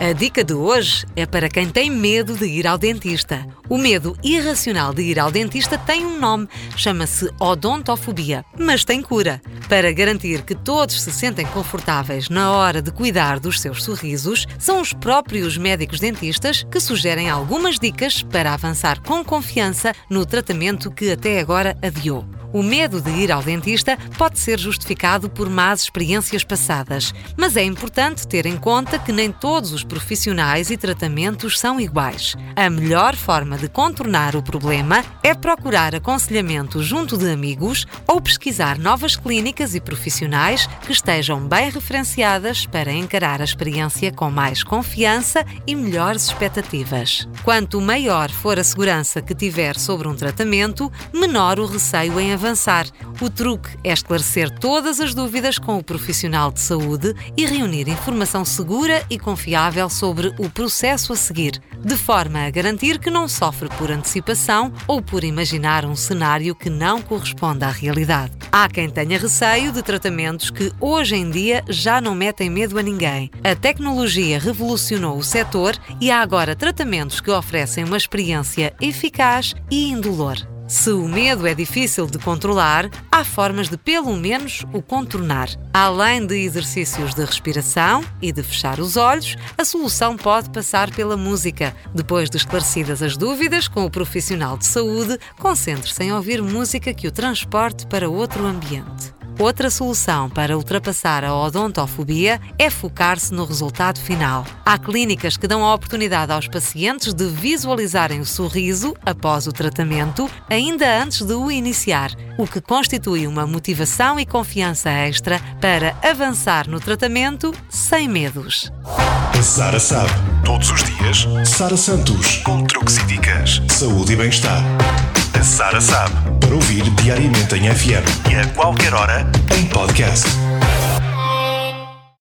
A dica de hoje é para quem tem medo de ir ao dentista. O medo irracional de ir ao dentista tem um nome, chama-se odontofobia, mas tem cura. Para garantir que todos se sentem confortáveis na hora de cuidar dos seus sorrisos, são os próprios médicos dentistas que sugerem algumas dicas para avançar com confiança no tratamento que até agora adiou. O medo de ir ao dentista pode ser justificado por más experiências passadas, mas é importante ter em conta que nem todos os profissionais e tratamentos são iguais. A melhor forma de contornar o problema é procurar aconselhamento junto de amigos ou pesquisar novas clínicas e profissionais que estejam bem referenciadas para encarar a experiência com mais confiança e melhores expectativas. Quanto maior for a segurança que tiver sobre um tratamento, menor o receio em avançar. O truque é esclarecer todas as dúvidas com o profissional de saúde e reunir informação segura e confiável sobre o processo a seguir, de forma a garantir que não sofre por antecipação ou por imaginar um cenário que não corresponde à realidade. Há quem tenha receio de tratamentos que hoje em dia já não metem medo a ninguém. A tecnologia revolucionou o setor e há agora tratamentos que oferecem uma experiência eficaz e indolor. Se o medo é difícil de controlar, há formas de pelo menos o contornar. Além de exercícios de respiração e de fechar os olhos, a solução pode passar pela música. Depois de esclarecidas as dúvidas com o profissional de saúde, concentre-se em ouvir música que o transporte para outro ambiente. Outra solução para ultrapassar a odontofobia é focar-se no resultado final. Há clínicas que dão a oportunidade aos pacientes de visualizarem o sorriso após o tratamento, ainda antes de o iniciar, o que constitui uma motivação e confiança extra para avançar no tratamento sem medos. A Sara sabe. Todos os dias, Sara Santos, com truques e dicas, saúde e bem-estar. Sara sabe. Para ouvir diariamente em FM e a qualquer hora, em podcast.